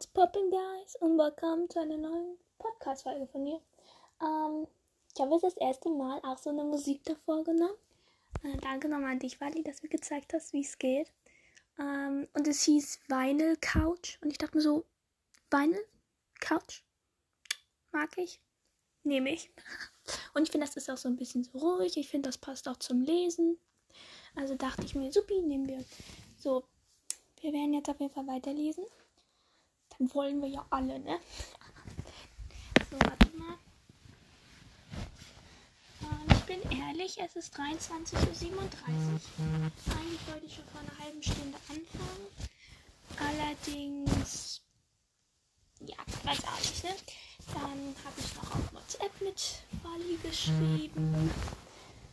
What's popping, guys? Und willkommen zu einer neuen Podcast-Folge von mir. Ähm, ich habe jetzt das erste Mal auch so eine Musik davor genommen. Äh, danke nochmal an dich, Wally, dass du mir gezeigt hast, wie es geht. Ähm, und es hieß Vinyl Couch. Und ich dachte mir so, Vinyl Couch? Mag ich? Nehme ich. Und ich finde, das ist auch so ein bisschen so ruhig. Ich finde, das passt auch zum Lesen. Also dachte ich mir, supi, nehmen wir. So, wir werden jetzt auf jeden Fall weiterlesen. Wollen wir ja alle, ne? So, warte mal. Ähm, ich bin ehrlich, es ist 23.37 Uhr. Eigentlich wollte ich schon vor einer halben Stunde anfangen. Allerdings, ja, weiß auch nicht, ne? Dann habe ich noch auf WhatsApp mit Wally geschrieben.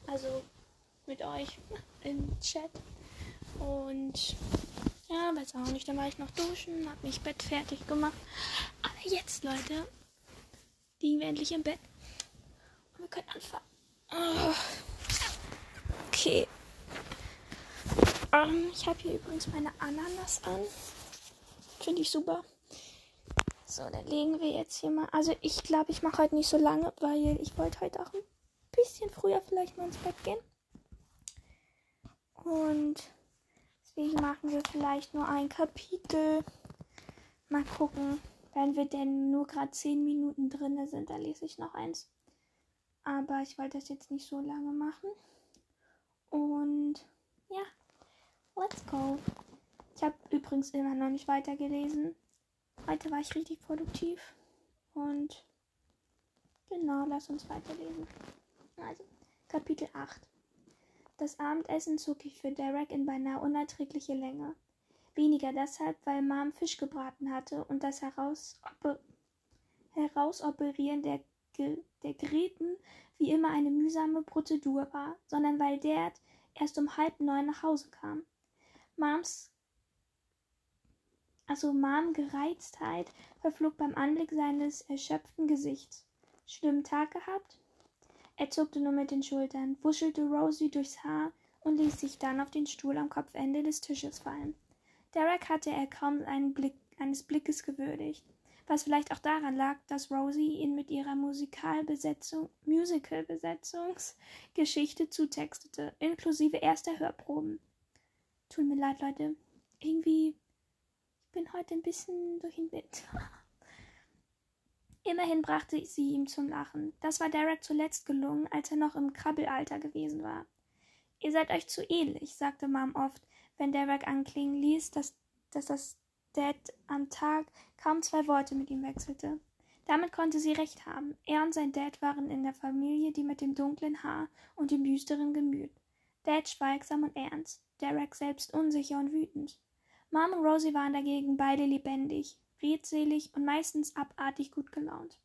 Also mit euch im Chat. Und ja, weiß auch nicht. Dann war ich noch duschen, hab mich Bett fertig gemacht. Aber jetzt, Leute, liegen wir endlich im Bett. Und wir können anfangen. Oh. Okay. Um, ähm, ich habe hier übrigens meine Ananas an. Finde ich super. So, dann legen wir jetzt hier mal. Also ich glaube, ich mache heute nicht so lange, weil ich wollte heute auch ein bisschen früher vielleicht mal ins Bett gehen. Und Deswegen machen wir vielleicht nur ein Kapitel. Mal gucken. Wenn wir denn nur gerade 10 Minuten drin sind, dann lese ich noch eins. Aber ich wollte das jetzt nicht so lange machen. Und ja, let's go. Ich habe übrigens immer noch nicht weitergelesen. Heute war ich richtig produktiv. Und genau, lass uns weiterlesen. Also, Kapitel 8. Das Abendessen zog ich für Derek in beinahe unerträgliche Länge. Weniger deshalb, weil Mom Fisch gebraten hatte und das Herausoper Herausoperieren der, Ge der Geräten wie immer eine mühsame Prozedur war, sondern weil Dad erst um halb neun nach Hause kam. Moms also Mom Gereiztheit verflog beim Anblick seines erschöpften Gesichts. Schlimmen Tag gehabt? Er zuckte nur mit den Schultern, wuschelte Rosie durchs Haar und ließ sich dann auf den Stuhl am Kopfende des Tisches fallen. Derek hatte er kaum Blick, eines Blickes gewürdigt, was vielleicht auch daran lag, dass Rosie ihn mit ihrer Musikalbesetzung, Musical-Besetzungsgeschichte zutextete, inklusive erster Hörproben. Tut mir leid, Leute. Irgendwie, ich bin heute ein bisschen durch den Wind. Immerhin brachte sie ihm zum Lachen. Das war Derek zuletzt gelungen, als er noch im Krabbelalter gewesen war. Ihr seid euch zu ähnlich, sagte Mom oft, wenn Derek anklingen ließ, dass, dass das Dad am Tag kaum zwei Worte mit ihm wechselte. Damit konnte sie recht haben. Er und sein Dad waren in der Familie die mit dem dunklen Haar und dem düsteren Gemüt. Dad schweigsam und ernst, Derek selbst unsicher und wütend. Mom und Rosie waren dagegen beide lebendig, redselig und meistens abartig gut gelaunt.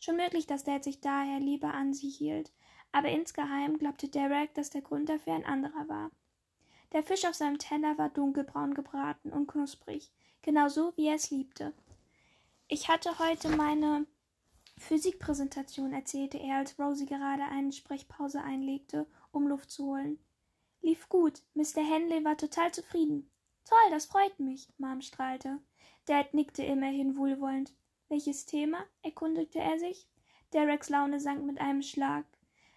Schon möglich, dass Dad sich daher lieber an sie hielt, aber insgeheim glaubte Derek, dass der Grund dafür ein anderer war. Der Fisch auf seinem Teller war dunkelbraun gebraten und knusprig, genau so, wie er es liebte. Ich hatte heute meine Physikpräsentation, erzählte er, als Rosie gerade eine Sprechpause einlegte, um Luft zu holen. Lief gut. Mr. Henley war total zufrieden. Toll, das freut mich, Mom strahlte. Dad nickte immerhin wohlwollend. Welches Thema? erkundigte er sich. Dereks Laune sank mit einem Schlag.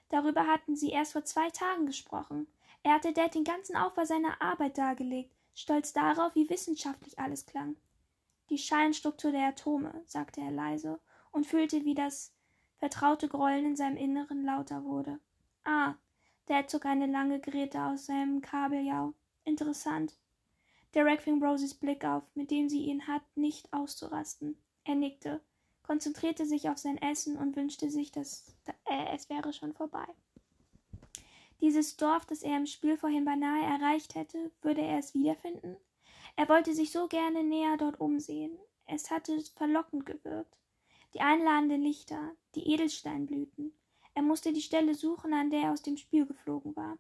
Darüber hatten sie erst vor zwei Tagen gesprochen. Er hatte Dad den ganzen Aufbau seiner Arbeit dargelegt, stolz darauf, wie wissenschaftlich alles klang. Die Schalenstruktur der Atome, sagte er leise und fühlte, wie das vertraute Grollen in seinem Inneren lauter wurde. Ah, Dad zog eine lange Geräte aus seinem Kabeljau. Interessant. Derek fing Rosies Blick auf, mit dem sie ihn hat, nicht auszurasten. Er nickte, konzentrierte sich auf sein Essen und wünschte sich, dass äh, es wäre schon vorbei. Dieses Dorf, das er im Spiel vorhin beinahe erreicht hätte, würde er es wiederfinden? Er wollte sich so gerne näher dort umsehen. Es hatte verlockend gewirkt. Die einladenden Lichter, die Edelsteinblüten. Er musste die Stelle suchen, an der er aus dem Spiel geflogen war.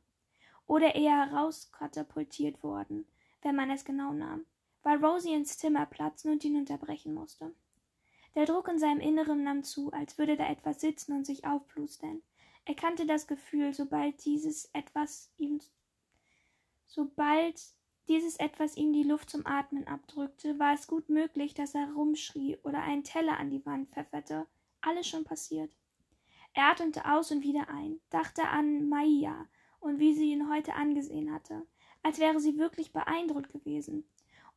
Oder eher herauskatapultiert worden, wenn man es genau nahm, weil Rosie ins Zimmer platzen und ihn unterbrechen musste. Der Druck in seinem Inneren nahm zu, als würde da etwas sitzen und sich aufplustern. Er kannte das Gefühl, sobald dieses etwas ihm sobald dieses etwas ihm die Luft zum Atmen abdrückte, war es gut möglich, dass er rumschrie oder einen Teller an die Wand pfefferte. Alles schon passiert. Er atmete aus und wieder ein, dachte an Maia und wie sie ihn heute angesehen hatte, als wäre sie wirklich beeindruckt gewesen.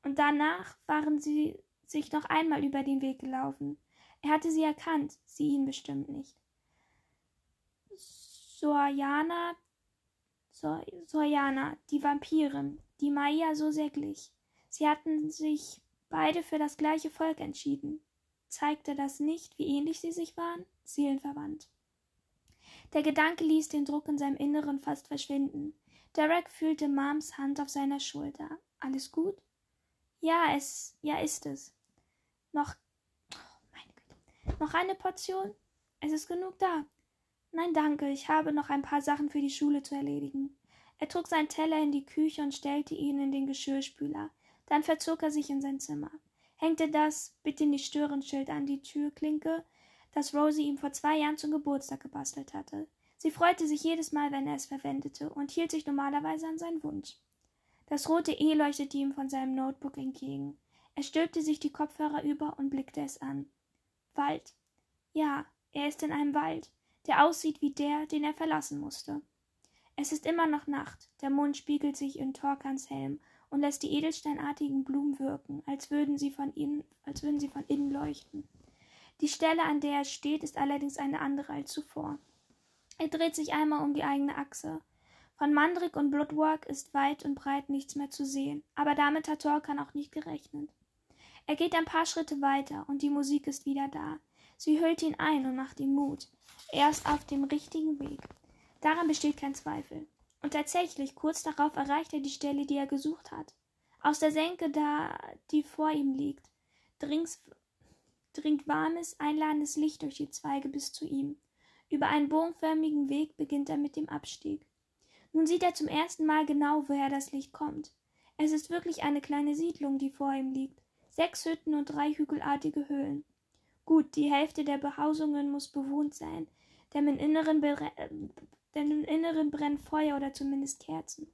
Und danach waren sie sich noch einmal über den Weg gelaufen. Er hatte sie erkannt, sie ihn bestimmt nicht. Soriana, Sor die Vampirin, die Maia so sehr glich. Sie hatten sich beide für das gleiche Volk entschieden. Zeigte das nicht, wie ähnlich sie sich waren? Seelenverwandt. Der Gedanke ließ den Druck in seinem Inneren fast verschwinden. Derek fühlte Mams Hand auf seiner Schulter. Alles gut? Ja, es, ja ist es. Noch, oh, meine Güte. Noch eine Portion? Es ist genug da. Nein, danke, ich habe noch ein paar Sachen für die Schule zu erledigen. Er trug seinen Teller in die Küche und stellte ihn in den Geschirrspüler. Dann verzog er sich in sein Zimmer, hängte das Bitte nicht stören Schild an die Türklinke, das Rosie ihm vor zwei Jahren zum Geburtstag gebastelt hatte. Sie freute sich jedes Mal, wenn er es verwendete, und hielt sich normalerweise an seinen Wunsch. Das rote E leuchtete ihm von seinem Notebook entgegen. Er stülpte sich die Kopfhörer über und blickte es an. Wald. Ja, er ist in einem Wald, der aussieht wie der, den er verlassen musste. Es ist immer noch Nacht, der Mond spiegelt sich in Torkans Helm und lässt die edelsteinartigen Blumen wirken, als würden sie von innen, als würden sie von innen leuchten. Die Stelle, an der er steht, ist allerdings eine andere als zuvor. Er dreht sich einmal um die eigene Achse. Von Mandrik und Bloodwork ist weit und breit nichts mehr zu sehen, aber damit hat Torkan auch nicht gerechnet. Er geht ein paar Schritte weiter und die Musik ist wieder da. Sie hüllt ihn ein und macht ihm Mut. Er ist auf dem richtigen Weg. Daran besteht kein Zweifel. Und tatsächlich, kurz darauf erreicht er die Stelle, die er gesucht hat. Aus der Senke, da die vor ihm liegt, dringt dringt warmes, einladendes Licht durch die Zweige bis zu ihm. Über einen bogenförmigen Weg beginnt er mit dem Abstieg. Nun sieht er zum ersten Mal genau, woher das Licht kommt. Es ist wirklich eine kleine Siedlung, die vor ihm liegt. Sechs Hütten und drei hügelartige Höhlen. Gut, die Hälfte der Behausungen muss bewohnt sein, denn im Inneren, denn im Inneren brennt Feuer oder zumindest Kerzen.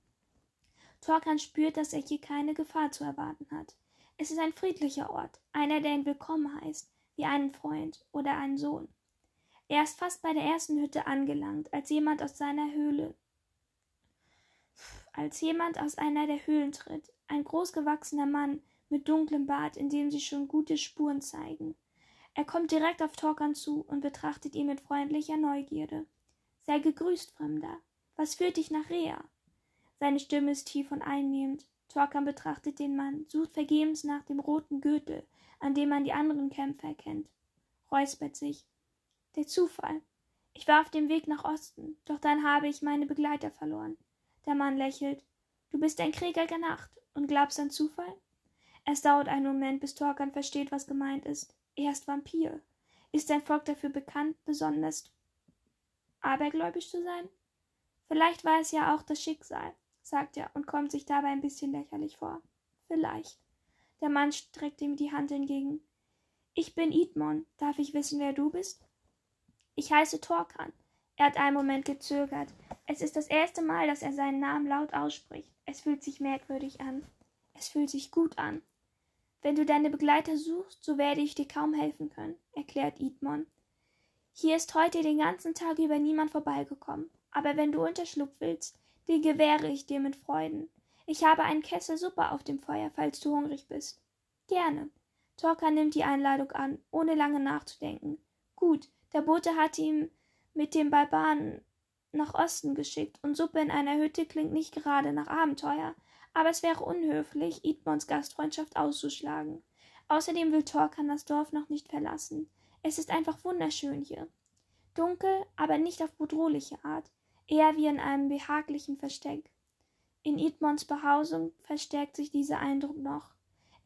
Torkan spürt, dass er hier keine Gefahr zu erwarten hat. Es ist ein friedlicher Ort, einer, der ihn willkommen heißt, wie einen Freund oder einen Sohn. Er ist fast bei der ersten Hütte angelangt, als jemand aus seiner Höhle als jemand aus einer der Höhlen tritt, ein großgewachsener Mann mit dunklem Bart, in dem sich schon gute Spuren zeigen. Er kommt direkt auf Torkan zu und betrachtet ihn mit freundlicher Neugierde. Sei gegrüßt, Fremder. Was führt dich nach Rea? Seine Stimme ist tief und einnehmend. Torkan betrachtet den Mann, sucht vergebens nach dem roten Gürtel, an dem man die anderen Kämpfer erkennt. Räuspert sich. Der Zufall. Ich war auf dem Weg nach Osten, doch dann habe ich meine Begleiter verloren. Der Mann lächelt. Du bist ein Krieger der Nacht und glaubst an Zufall? Es dauert einen Moment, bis Torkan versteht, was gemeint ist. Er ist Vampir. Ist sein Volk dafür bekannt, besonders abergläubisch zu sein? Vielleicht war es ja auch das Schicksal sagt er und kommt sich dabei ein bisschen lächerlich vor. Vielleicht. Der Mann streckt ihm die Hand entgegen. Ich bin Idmon. Darf ich wissen, wer du bist? Ich heiße Torkan. Er hat einen Moment gezögert. Es ist das erste Mal, dass er seinen Namen laut ausspricht. Es fühlt sich merkwürdig an. Es fühlt sich gut an. Wenn du deine Begleiter suchst, so werde ich dir kaum helfen können, erklärt Idmon. Hier ist heute den ganzen Tag über niemand vorbeigekommen. Aber wenn du Unterschlupf willst, die gewähre ich dir mit Freuden. Ich habe einen Kessel Suppe auf dem Feuer, falls du hungrig bist. Gerne. Torka nimmt die Einladung an, ohne lange nachzudenken. Gut, der Bote hat ihn mit dem Barbaren nach Osten geschickt, und Suppe in einer Hütte klingt nicht gerade nach Abenteuer, aber es wäre unhöflich, Idmons Gastfreundschaft auszuschlagen. Außerdem will Torkan das Dorf noch nicht verlassen. Es ist einfach wunderschön hier. Dunkel, aber nicht auf bedrohliche Art eher wie in einem behaglichen Versteck. In Idmonds Behausung verstärkt sich dieser Eindruck noch.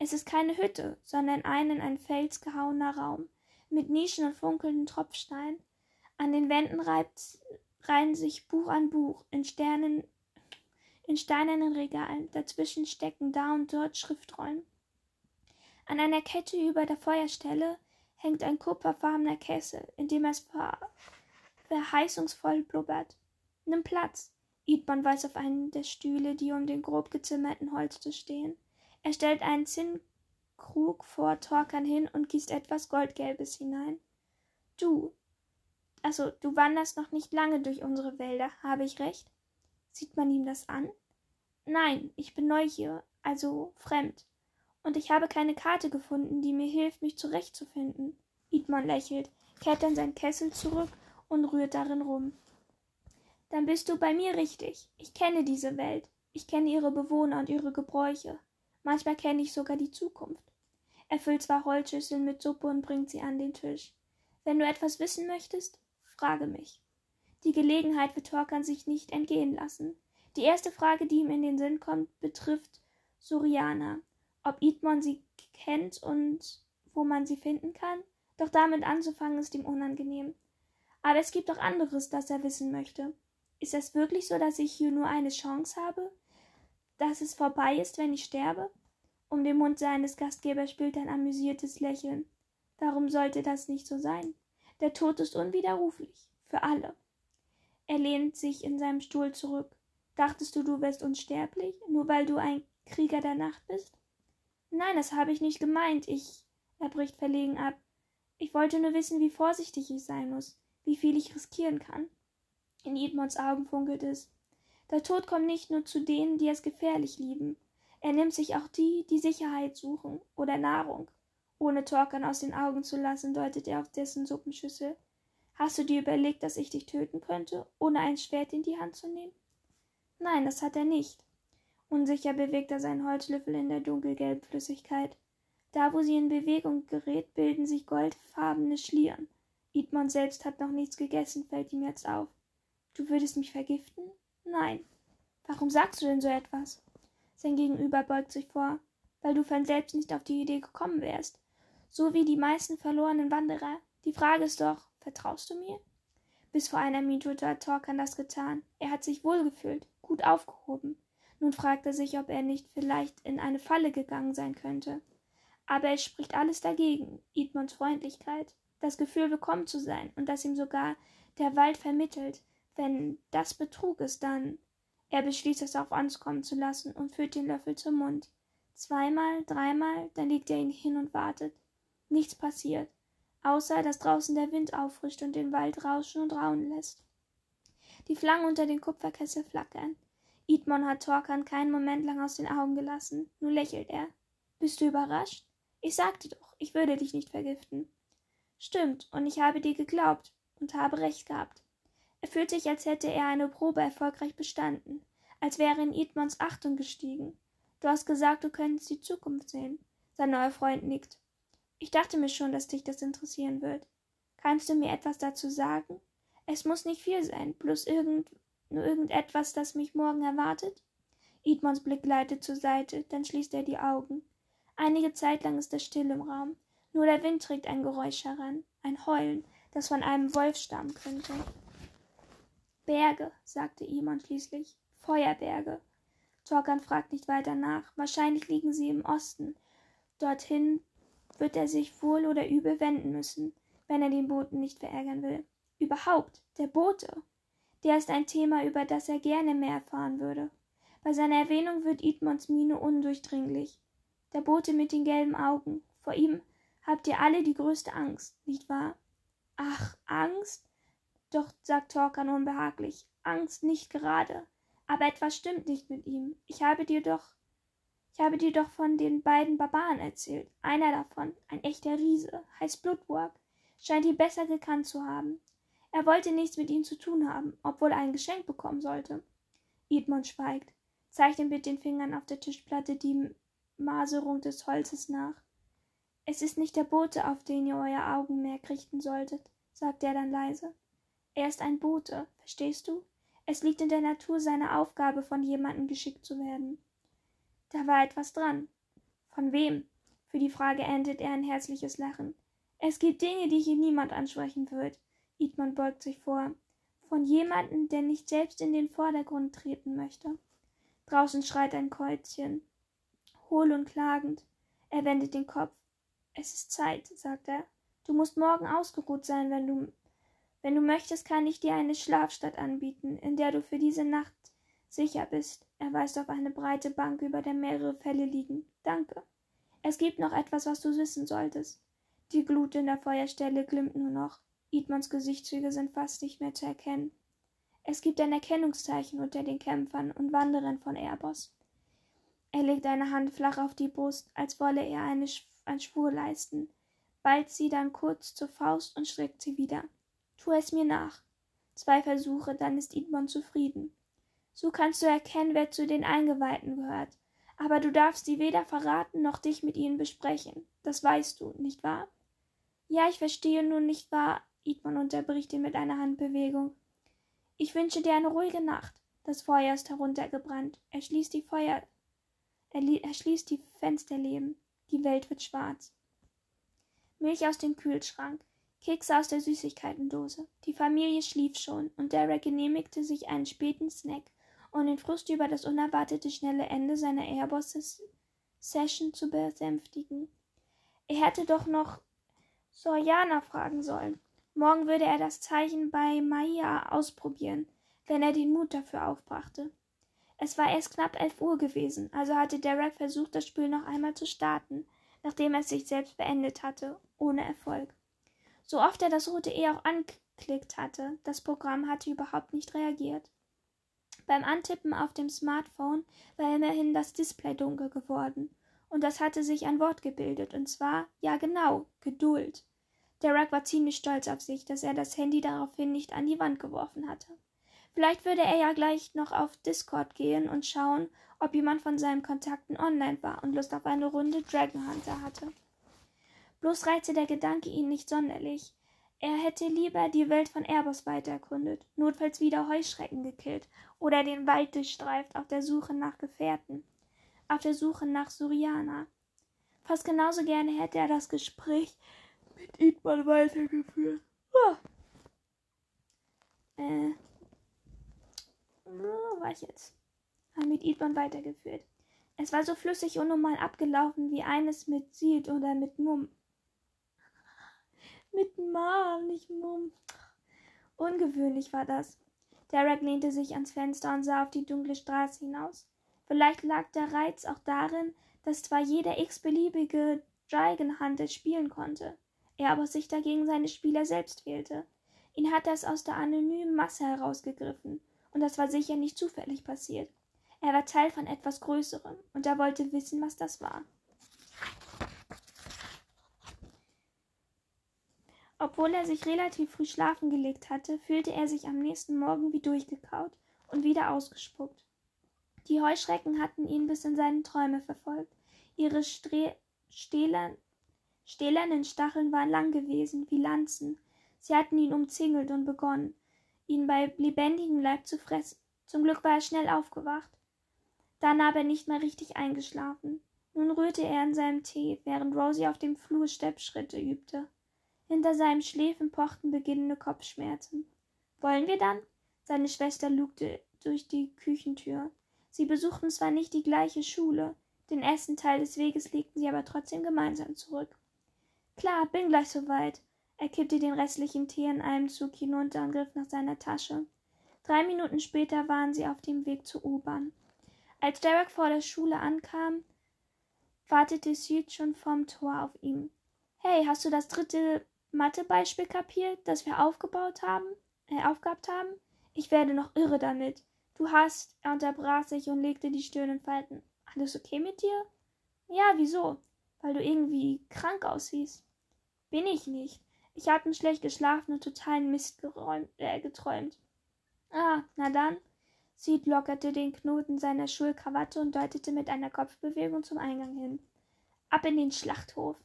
Es ist keine Hütte, sondern ein in ein Fels gehauener Raum, mit Nischen und funkelnden Tropfsteinen. An den Wänden reibt, reihen sich Buch an Buch in Sternen, in steinernen Regalen, dazwischen stecken da und dort Schriftrollen. An einer Kette über der Feuerstelle hängt ein kupferfarbener Kessel, in dem es verheißungsvoll blubbert. Nimm Platz. Idmon weist auf einen der Stühle, die um den grob gezimmerten Holztisch stehen. Er stellt einen Zinnkrug vor Torkan hin und gießt etwas Goldgelbes hinein. Du, also du wanderst noch nicht lange durch unsere Wälder, habe ich recht? Sieht man ihm das an? Nein, ich bin neu hier, also fremd. Und ich habe keine Karte gefunden, die mir hilft, mich zurechtzufinden. Idmon lächelt, kehrt dann seinen Kessel zurück und rührt darin rum. Dann bist du bei mir richtig. Ich kenne diese Welt. Ich kenne ihre Bewohner und ihre Gebräuche. Manchmal kenne ich sogar die Zukunft. Er füllt zwei Holzschüsseln mit Suppe und bringt sie an den Tisch. Wenn du etwas wissen möchtest, frage mich. Die Gelegenheit wird Torkan sich nicht entgehen lassen. Die erste Frage, die ihm in den Sinn kommt, betrifft Suriana. Ob Idmon sie kennt und wo man sie finden kann? Doch damit anzufangen ist ihm unangenehm. Aber es gibt auch anderes, das er wissen möchte. Ist es wirklich so, dass ich hier nur eine Chance habe? Dass es vorbei ist, wenn ich sterbe? Um den Mund seines Gastgebers spielt ein amüsiertes Lächeln. Warum sollte das nicht so sein? Der Tod ist unwiderruflich. Für alle. Er lehnt sich in seinem Stuhl zurück. Dachtest du, du wärst unsterblich, nur weil du ein Krieger der Nacht bist? Nein, das habe ich nicht gemeint. Ich. Er bricht verlegen ab. Ich wollte nur wissen, wie vorsichtig ich sein muss, wie viel ich riskieren kann. In Edmonds Augen funkelt es. Der Tod kommt nicht nur zu denen, die es gefährlich lieben. Er nimmt sich auch die, die Sicherheit suchen oder Nahrung. Ohne Torkan aus den Augen zu lassen, deutet er auf dessen Suppenschüssel. Hast du dir überlegt, dass ich dich töten könnte, ohne ein Schwert in die Hand zu nehmen? Nein, das hat er nicht. Unsicher bewegt er seinen Holzlöffel in der dunkelgelben Flüssigkeit. Da, wo sie in Bewegung gerät, bilden sich goldfarbene Schlieren. Idmon selbst hat noch nichts gegessen, fällt ihm jetzt auf. Du würdest mich vergiften? Nein. Warum sagst du denn so etwas? Sein Gegenüber beugt sich vor, weil du von selbst nicht auf die Idee gekommen wärst. So wie die meisten verlorenen Wanderer. Die Frage ist doch, vertraust du mir? Bis vor einer Minute hat Torkan das getan. Er hat sich wohlgefühlt, gut aufgehoben. Nun fragt er sich, ob er nicht vielleicht in eine Falle gegangen sein könnte. Aber es spricht alles dagegen. Idmonds Freundlichkeit, das Gefühl, willkommen zu sein und das ihm sogar der Wald vermittelt. Wenn das Betrug ist, dann. Er beschließt, es auf ankommen zu lassen und führt den Löffel zum Mund. Zweimal, dreimal, dann legt er ihn hin und wartet. Nichts passiert, außer dass draußen der Wind auffrischt und den Wald rauschen und raunen lässt. Die Flammen unter den Kupferkessel flackern. Idmon hat Torkan keinen Moment lang aus den Augen gelassen, nur lächelt er. Bist du überrascht? Ich sagte doch, ich würde dich nicht vergiften. Stimmt, und ich habe dir geglaubt und habe recht gehabt. Er fühlt sich, als hätte er eine Probe erfolgreich bestanden, als wäre in Idmons Achtung gestiegen. Du hast gesagt, du könntest die Zukunft sehen. Sein neuer Freund nickt. Ich dachte mir schon, dass dich das interessieren wird. Kannst du mir etwas dazu sagen? Es muss nicht viel sein, bloß irgend, nur irgendetwas, das mich morgen erwartet. Idmons Blick gleitet zur Seite, dann schließt er die Augen. Einige Zeit lang ist es still im Raum. Nur der Wind trägt ein Geräusch heran, ein Heulen, das von einem Wolf stammen könnte. Berge, sagte Iman schließlich. Feuerberge. Torkan fragt nicht weiter nach. Wahrscheinlich liegen sie im Osten. Dorthin wird er sich wohl oder übel wenden müssen, wenn er den Boten nicht verärgern will. Überhaupt, der Bote. Der ist ein Thema, über das er gerne mehr erfahren würde. Bei seiner Erwähnung wird Idmonds Miene undurchdringlich der Bote mit den gelben Augen. Vor ihm habt ihr alle die größte Angst, nicht wahr? Ach, Angst? Doch, sagt Torkan unbehaglich, Angst nicht gerade. Aber etwas stimmt nicht mit ihm. Ich habe dir doch. Ich habe dir doch von den beiden Barbaren erzählt. Einer davon, ein echter Riese, heißt Blutburg, scheint ihn besser gekannt zu haben. Er wollte nichts mit ihm zu tun haben, obwohl er ein Geschenk bekommen sollte. Edmund schweigt, zeichnet mit den Fingern auf der Tischplatte die Maserung des Holzes nach. Es ist nicht der Bote, auf den ihr euer Augenmerk richten solltet, sagte er dann leise. Er ist ein Bote, verstehst du? Es liegt in der Natur seiner Aufgabe, von jemandem geschickt zu werden. Da war etwas dran. Von wem? Für die Frage endet er ein herzliches Lachen. Es gibt Dinge, die hier niemand ansprechen wird. Idmund beugt sich vor. Von jemandem, der nicht selbst in den Vordergrund treten möchte. Draußen schreit ein Käuzchen hohl und klagend. Er wendet den Kopf. Es ist Zeit, sagt er. Du musst morgen ausgeruht sein, wenn du wenn du möchtest, kann ich dir eine Schlafstatt anbieten, in der du für diese Nacht sicher bist. Er weist auf eine breite Bank, über der mehrere Fälle liegen. Danke. Es gibt noch etwas, was du wissen solltest. Die Glut in der Feuerstelle glimmt nur noch. Idmons Gesichtszüge sind fast nicht mehr zu erkennen. Es gibt ein Erkennungszeichen unter den Kämpfern und Wanderern von Erbos. Er legt eine Hand flach auf die Brust, als wolle er eine, einen Schwur leisten, ballt sie dann kurz zur Faust und streckt sie wieder. Tu es mir nach. Zwei Versuche, dann ist Idmon zufrieden. So kannst du erkennen, wer zu den Eingeweihten gehört. Aber du darfst sie weder verraten noch dich mit ihnen besprechen. Das weißt du, nicht wahr? Ja, ich verstehe nun nicht wahr. Idmon unterbricht ihn mit einer Handbewegung. Ich wünsche dir eine ruhige Nacht. Das Feuer ist heruntergebrannt. Er schließt die Feuer. Er, er schließt die Fensterleben. Die Welt wird schwarz. Milch aus dem Kühlschrank, Kekse aus der Süßigkeitendose. Die Familie schlief schon, und Derek genehmigte sich einen späten Snack, um den Frust über das unerwartete schnelle Ende seiner Airboss-Session zu besänftigen. Er hätte doch noch Soriana fragen sollen. Morgen würde er das Zeichen bei Maya ausprobieren, wenn er den Mut dafür aufbrachte. Es war erst knapp elf Uhr gewesen, also hatte Derek versucht, das Spiel noch einmal zu starten, nachdem er es sich selbst beendet hatte, ohne Erfolg. So oft er das rote E auch anklickt hatte, das Programm hatte überhaupt nicht reagiert. Beim Antippen auf dem Smartphone war immerhin das Display dunkel geworden, und das hatte sich ein Wort gebildet, und zwar, ja genau, Geduld. Derek war ziemlich stolz auf sich, dass er das Handy daraufhin nicht an die Wand geworfen hatte. Vielleicht würde er ja gleich noch auf Discord gehen und schauen, ob jemand von seinen Kontakten online war und Lust auf eine Runde Dragon Hunter hatte. Bloß reizte der Gedanke ihn nicht sonderlich. Er hätte lieber die Welt von Erbos weiter erkundet, notfalls wieder Heuschrecken gekillt oder den Wald durchstreift auf der Suche nach Gefährten, auf der Suche nach Suriana. Fast genauso gerne hätte er das Gespräch mit Idman weitergeführt. Ah. Äh. Wo war ich jetzt? Mit Idman weitergeführt. Es war so flüssig und normal abgelaufen wie eines mit Sid oder mit Mumm. Mit Mom, nicht Mumm. Ungewöhnlich war das. Derek lehnte sich ans Fenster und sah auf die dunkle Straße hinaus. Vielleicht lag der Reiz auch darin, dass zwar jeder x-beliebige Dragon Hunter spielen konnte, er aber sich dagegen seine Spieler selbst wählte. Ihn hatte es aus der anonymen Masse herausgegriffen, und das war sicher nicht zufällig passiert. Er war Teil von etwas Größerem, und er wollte wissen, was das war. Obwohl er sich relativ früh schlafen gelegt hatte, fühlte er sich am nächsten Morgen wie durchgekaut und wieder ausgespuckt. Die Heuschrecken hatten ihn bis in seine Träume verfolgt. Ihre Stre Stählern stählernen Stacheln waren lang gewesen, wie Lanzen. Sie hatten ihn umzingelt und begonnen, ihn bei lebendigem Leib zu fressen. Zum Glück war er schnell aufgewacht. Dann aber nicht mehr richtig eingeschlafen. Nun rührte er in seinem Tee, während Rosie auf dem Flur Steppschritte übte. Hinter seinem Schläfen pochten beginnende Kopfschmerzen. Wollen wir dann? Seine Schwester lugte durch die Küchentür. Sie besuchten zwar nicht die gleiche Schule, den ersten Teil des Weges legten sie aber trotzdem gemeinsam zurück. Klar, bin gleich soweit. Er kippte den restlichen Tee in einem Zug hinunter und griff nach seiner Tasche. Drei Minuten später waren sie auf dem Weg zur U-Bahn. Als Derek vor der Schule ankam, wartete Sid schon vorm Tor auf ihn. Hey, hast du das dritte Mathebeispiel kapiert, das wir aufgebaut haben, äh, aufgehabt haben? Ich werde noch irre damit. Du hast, er unterbrach sich und legte die Stirn in Falten. Alles okay mit dir? Ja, wieso? Weil du irgendwie krank aussiehst. Bin ich nicht. Ich habe schlecht geschlafen und totalen Mist geräumt, äh, geträumt. Ah, na dann. Sid lockerte den Knoten seiner Schulkrawatte und deutete mit einer Kopfbewegung zum Eingang hin. Ab in den Schlachthof.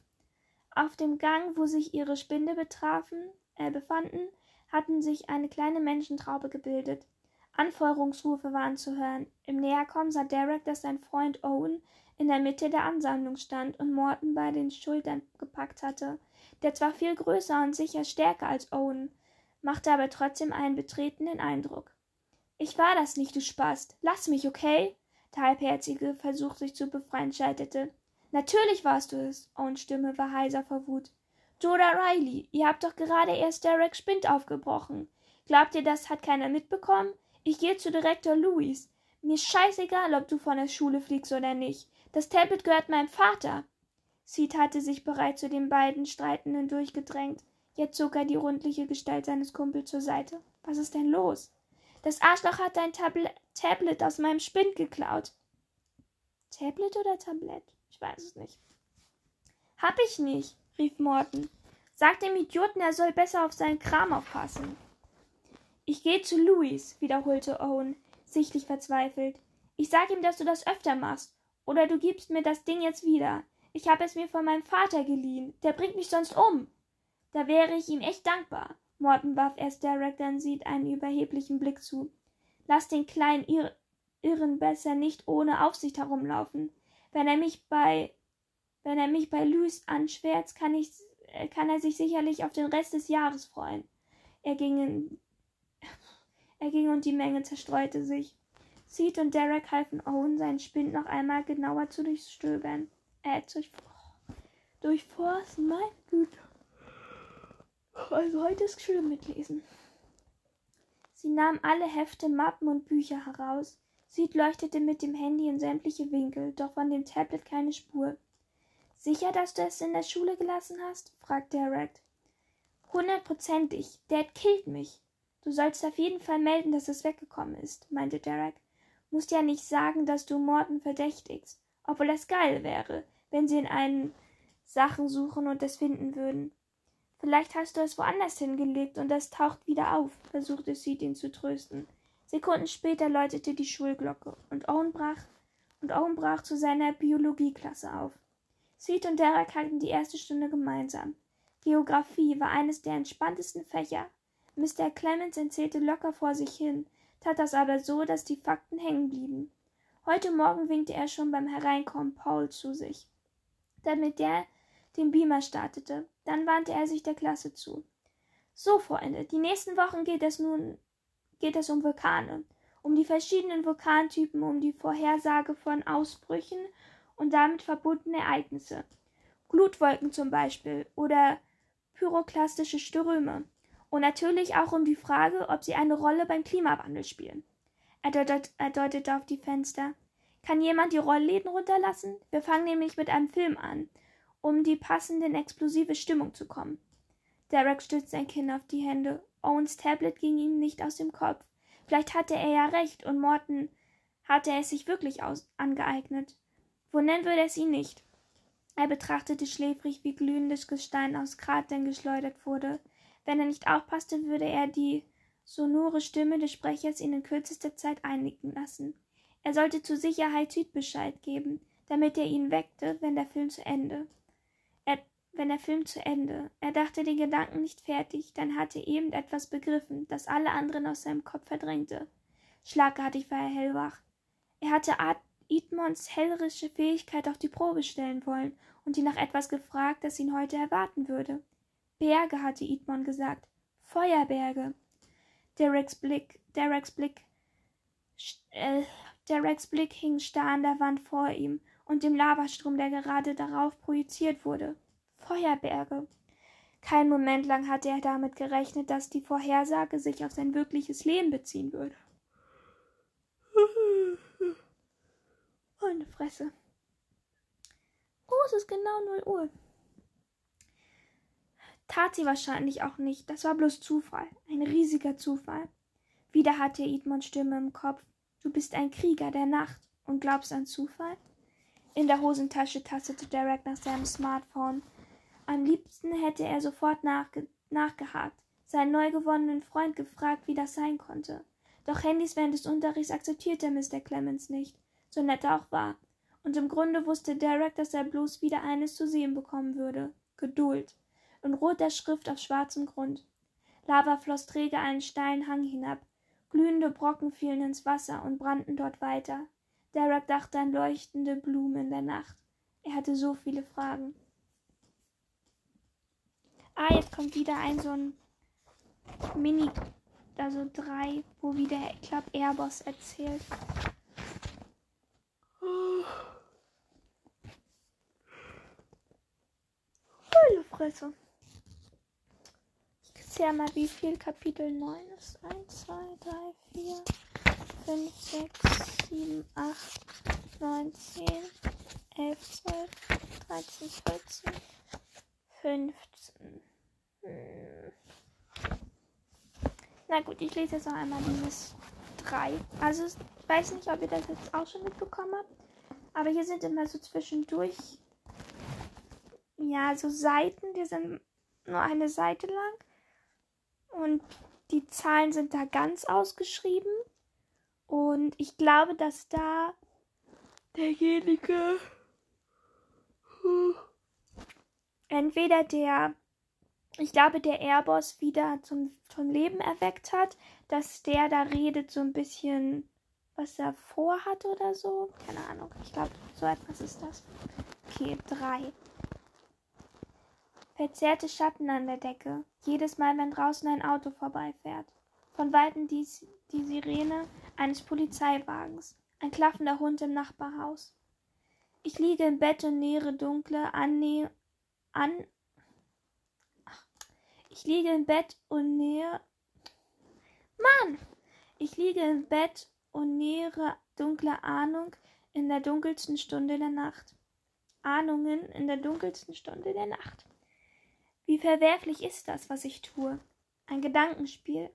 Auf dem Gang, wo sich ihre Spinde betrafen, äh, befanden, hatten sich eine kleine Menschentraube gebildet. Anfeuerungsrufe waren zu hören. Im Näherkommen sah Derek, dass sein Freund Owen in der Mitte der Ansammlung stand und Morton bei den Schultern gepackt hatte der zwar viel größer und sicher stärker als Owen, machte aber trotzdem einen betretenen Eindruck. Ich war das nicht, du Spast. Lass mich, okay? Der halbherzige Versuch, sich zu befreien, scheiterte. Natürlich warst du es. Owens Stimme war heiser vor Wut. Oder Riley, ihr habt doch gerade erst Derek Spind aufgebrochen. Glaubt ihr, das hat keiner mitbekommen? Ich gehe zu Direktor Louis. Mir scheißegal, ob du von der Schule fliegst oder nicht. Das Tablet gehört meinem Vater. Seed hatte sich bereits zu den beiden Streitenden durchgedrängt. Jetzt zog er die rundliche Gestalt seines Kumpels zur Seite. Was ist denn los? Das Arschloch hat dein Tabl Tablet aus meinem Spind geklaut. Tablet oder Tablett? Ich weiß es nicht. Hab ich nicht, rief Morton. Sag dem Idioten, er soll besser auf seinen Kram aufpassen. Ich gehe zu Louis, wiederholte Owen, sichtlich verzweifelt. Ich sag ihm, dass du das öfter machst. Oder du gibst mir das Ding jetzt wieder. Ich habe es mir von meinem Vater geliehen. Der bringt mich sonst um. Da wäre ich ihm echt dankbar. Morton warf erst Derek, dann sieht einen überheblichen Blick zu. Lass den kleinen Ir Irren besser nicht ohne Aufsicht herumlaufen. Wenn er mich bei wenn er mich bei Louis anschwärzt, kann ich kann er sich sicherlich auf den Rest des Jahres freuen. Er ging in, er ging und die Menge zerstreute sich. Seed und Derek halfen Owen, seinen Spind noch einmal genauer zu durchstöbern. Äh, zu durchforsten, mein Güte. Also heute ist schön mitlesen. Sie nahm alle Hefte, Mappen und Bücher heraus. Sid leuchtete mit dem Handy in sämtliche Winkel, doch von dem Tablet keine Spur. Sicher, dass du es in der Schule gelassen hast? fragte er Red. Hundertprozentig. Dad killt mich. Du sollst auf jeden Fall melden, dass es weggekommen ist, meinte Derek. Musst ja nicht sagen, dass du Morton verdächtigst, obwohl das geil wäre, wenn sie in einen Sachen suchen und es finden würden. Vielleicht hast du es woanders hingelegt und es taucht wieder auf, versuchte Sid ihn zu trösten. Sekunden später läutete die Schulglocke und Owen brach, und Owen brach zu seiner Biologieklasse auf. Sid und Derek hatten die erste Stunde gemeinsam. Geographie war eines der entspanntesten Fächer. Mr. Clemens erzählte locker vor sich hin, tat das aber so, dass die Fakten hängen blieben. Heute Morgen winkte er schon beim Hereinkommen Paul zu sich, damit der den Beamer startete. Dann wandte er sich der Klasse zu. So, Freunde, die nächsten Wochen geht es nun geht es um Vulkane, um die verschiedenen Vulkantypen, um die Vorhersage von Ausbrüchen und damit verbundene Ereignisse. Glutwolken zum Beispiel oder pyroklastische Ströme. Und natürlich auch um die Frage, ob sie eine Rolle beim Klimawandel spielen. Er, deutet, er deutete auf die Fenster. Kann jemand die Rollläden runterlassen? Wir fangen nämlich mit einem Film an um die passende explosive Stimmung zu kommen. Derek stützte sein Kinn auf die Hände. Owens Tablet ging ihm nicht aus dem Kopf. Vielleicht hatte er ja recht und Morton hatte es sich wirklich aus angeeignet. Wundern würde es ihn nicht. Er betrachtete schläfrig, wie glühendes Gestein aus Kratern geschleudert wurde. Wenn er nicht aufpasste, würde er die sonore Stimme des Sprechers ihn in kürzester Zeit einnicken lassen. Er sollte zur Sicherheit Süd Bescheid geben, damit er ihn weckte, wenn der Film zu Ende wenn der Film zu Ende. Er dachte den Gedanken nicht fertig, dann hatte eben etwas begriffen, das alle anderen aus seinem Kopf verdrängte. Schlagartig war er hellwach. Er hatte Art Edmonds hellrische Fähigkeit auf die Probe stellen wollen und ihn nach etwas gefragt, das ihn heute erwarten würde. Berge, hatte Edmond gesagt. Feuerberge. Dereks Blick, Dereks Blick, äh, Dereks Blick hing starr an der Wand vor ihm und dem Lavastrom, der gerade darauf projiziert wurde. Feuerberge. Keinen Moment lang hatte er damit gerechnet, dass die Vorhersage sich auf sein wirkliches Leben beziehen würde. Meine Fresse. Oh, es ist genau null Uhr. Tat sie wahrscheinlich auch nicht. Das war bloß Zufall. Ein riesiger Zufall. Wieder hatte Edmunds Stimme im Kopf. Du bist ein Krieger der Nacht und glaubst an Zufall? In der Hosentasche tastete Derek nach seinem Smartphone. Am liebsten hätte er sofort nachge nachgehakt, seinen neu gewonnenen Freund gefragt, wie das sein konnte. Doch Handys während des Unterrichts akzeptierte Mr. Clemens nicht, so nett er auch war. Und im Grunde wusste Derek, dass er bloß wieder eines zu sehen bekommen würde. Geduld. In roter Schrift auf schwarzem Grund. Lava floss träge einen steilen Hang hinab. Glühende Brocken fielen ins Wasser und brannten dort weiter. Derek dachte an leuchtende Blumen in der Nacht. Er hatte so viele Fragen. Ah, jetzt kommt wieder ein so ein Mini, also drei, wo wieder, ich glaube, Airboss erzählt. Volle Fresse. Ich zähle mal, wie viel Kapitel 9 ist. 1, 2, 3, 4, 5, 6, 7, 8, 9, 10, 11, 12, 13, 14, 15. Hm. Na gut, ich lese jetzt noch einmal dieses 3. Also ich weiß nicht, ob ihr das jetzt auch schon mitbekommen habt. Aber hier sind immer so zwischendurch, ja, so Seiten, die sind nur eine Seite lang. Und die Zahlen sind da ganz ausgeschrieben. Und ich glaube, dass da derjenige entweder der, ich glaube, der Airboss wieder zum, zum Leben erweckt hat, dass der da redet so ein bisschen, was er vorhat oder so. Keine Ahnung. Ich glaube, so etwas ist das. Okay, drei. Verzerrte Schatten an der Decke. Jedes Mal, wenn draußen ein Auto vorbeifährt. Von weitem die, die Sirene eines Polizeiwagens. Ein klaffender Hund im Nachbarhaus. Ich liege im Bett und nähere dunkle, annähe, an. Ich liege im Bett und nähe. Mann! Ich liege im Bett und nähere dunkle Ahnung in der dunkelsten Stunde der Nacht. Ahnungen in der dunkelsten Stunde der Nacht. Wie verwerflich ist das, was ich tue? Ein Gedankenspiel.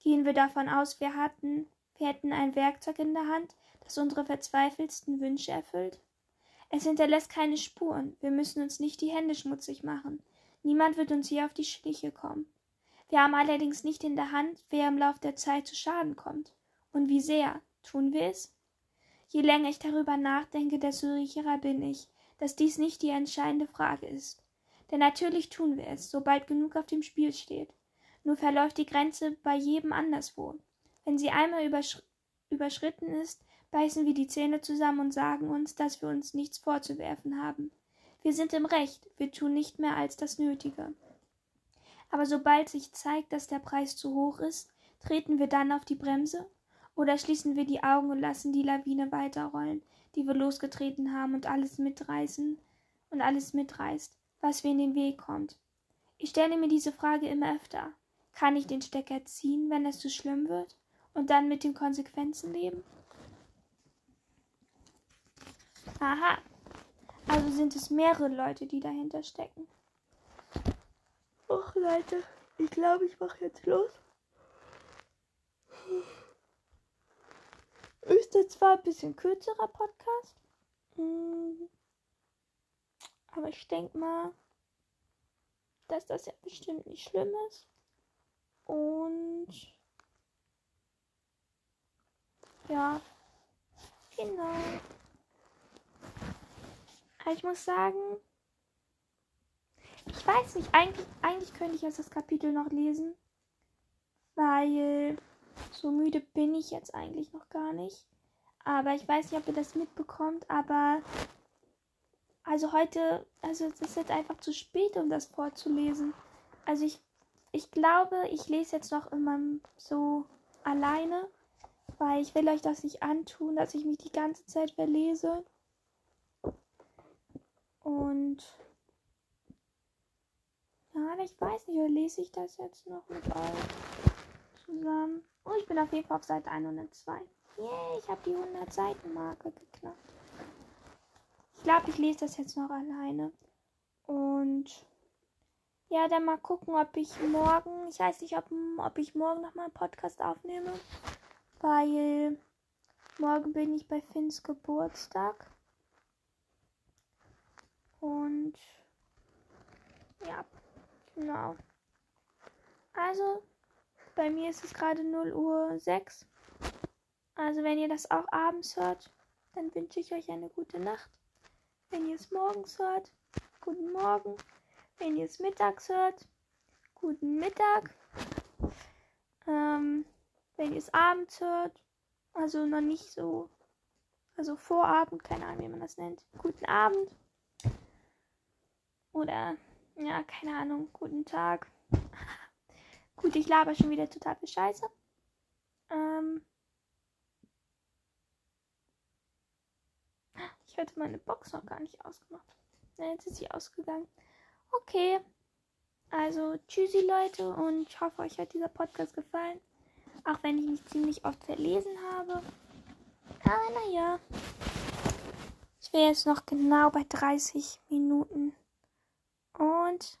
Gehen wir davon aus, wir hatten, wir hätten ein Werkzeug in der Hand, das unsere verzweifelsten Wünsche erfüllt? Es hinterlässt keine Spuren. Wir müssen uns nicht die Hände schmutzig machen. Niemand wird uns hier auf die Schliche kommen. Wir haben allerdings nicht in der Hand, wer im Lauf der Zeit zu Schaden kommt. Und wie sehr. Tun wir es? Je länger ich darüber nachdenke, desto sicherer bin ich, dass dies nicht die entscheidende Frage ist. Denn natürlich tun wir es, sobald genug auf dem Spiel steht. Nur verläuft die Grenze bei jedem anderswo. Wenn sie einmal übersch überschritten ist, beißen wir die Zähne zusammen und sagen uns, dass wir uns nichts vorzuwerfen haben. Wir sind im Recht, wir tun nicht mehr als das Nötige. Aber sobald sich zeigt, dass der Preis zu hoch ist, treten wir dann auf die Bremse? Oder schließen wir die Augen und lassen die Lawine weiterrollen, die wir losgetreten haben und alles mitreißen und alles mitreißt, was mir in den Weg kommt. Ich stelle mir diese Frage immer öfter. Kann ich den Stecker ziehen, wenn es zu schlimm wird? Und dann mit den Konsequenzen leben? Aha. Also sind es mehrere Leute, die dahinter stecken. Och, Leute, ich glaube, ich mache jetzt los. Ist jetzt zwar ein bisschen kürzerer Podcast. Hm. Aber ich denke mal, dass das ja bestimmt nicht schlimm ist. Und ja, genau. Ich muss sagen, ich weiß nicht, eigentlich, eigentlich könnte ich jetzt das Kapitel noch lesen, weil so müde bin ich jetzt eigentlich noch gar nicht. Aber ich weiß nicht, ob ihr das mitbekommt, aber also heute, also es ist jetzt einfach zu spät, um das vorzulesen. Also ich, ich glaube, ich lese jetzt noch immer so alleine, weil ich will euch das nicht antun, dass ich mich die ganze Zeit verlese. Und ja, ich weiß nicht, oder lese ich das jetzt noch mit euch zusammen? Oh, ich bin auf jeden Fall auf Seite 102. Yay, ich habe die 100 Seiten Marke geknackt glaube, ich lese das jetzt noch alleine. Und ja, dann mal gucken, ob ich morgen, ich weiß nicht, ob, ob ich morgen nochmal einen Podcast aufnehme, weil morgen bin ich bei Finns Geburtstag. Und ja, genau. Also, bei mir ist es gerade 0 Uhr 6. Also, wenn ihr das auch abends hört, dann wünsche ich euch eine gute Nacht. Wenn ihr es morgens hört, guten Morgen. Wenn ihr es mittags hört, guten Mittag. Ähm, wenn ihr es abends hört, also noch nicht so, also Vorabend, keine Ahnung, wie man das nennt. Guten Abend. Oder, ja, keine Ahnung, guten Tag. Gut, ich laber schon wieder total viel Scheiße. Ähm, Ich hatte meine Box noch gar nicht ausgemacht. Na, jetzt ist sie ausgegangen. Okay. Also, tschüssi Leute und ich hoffe, euch hat dieser Podcast gefallen. Auch wenn ich mich ziemlich oft verlesen habe. Aber naja. Ich wäre jetzt noch genau bei 30 Minuten und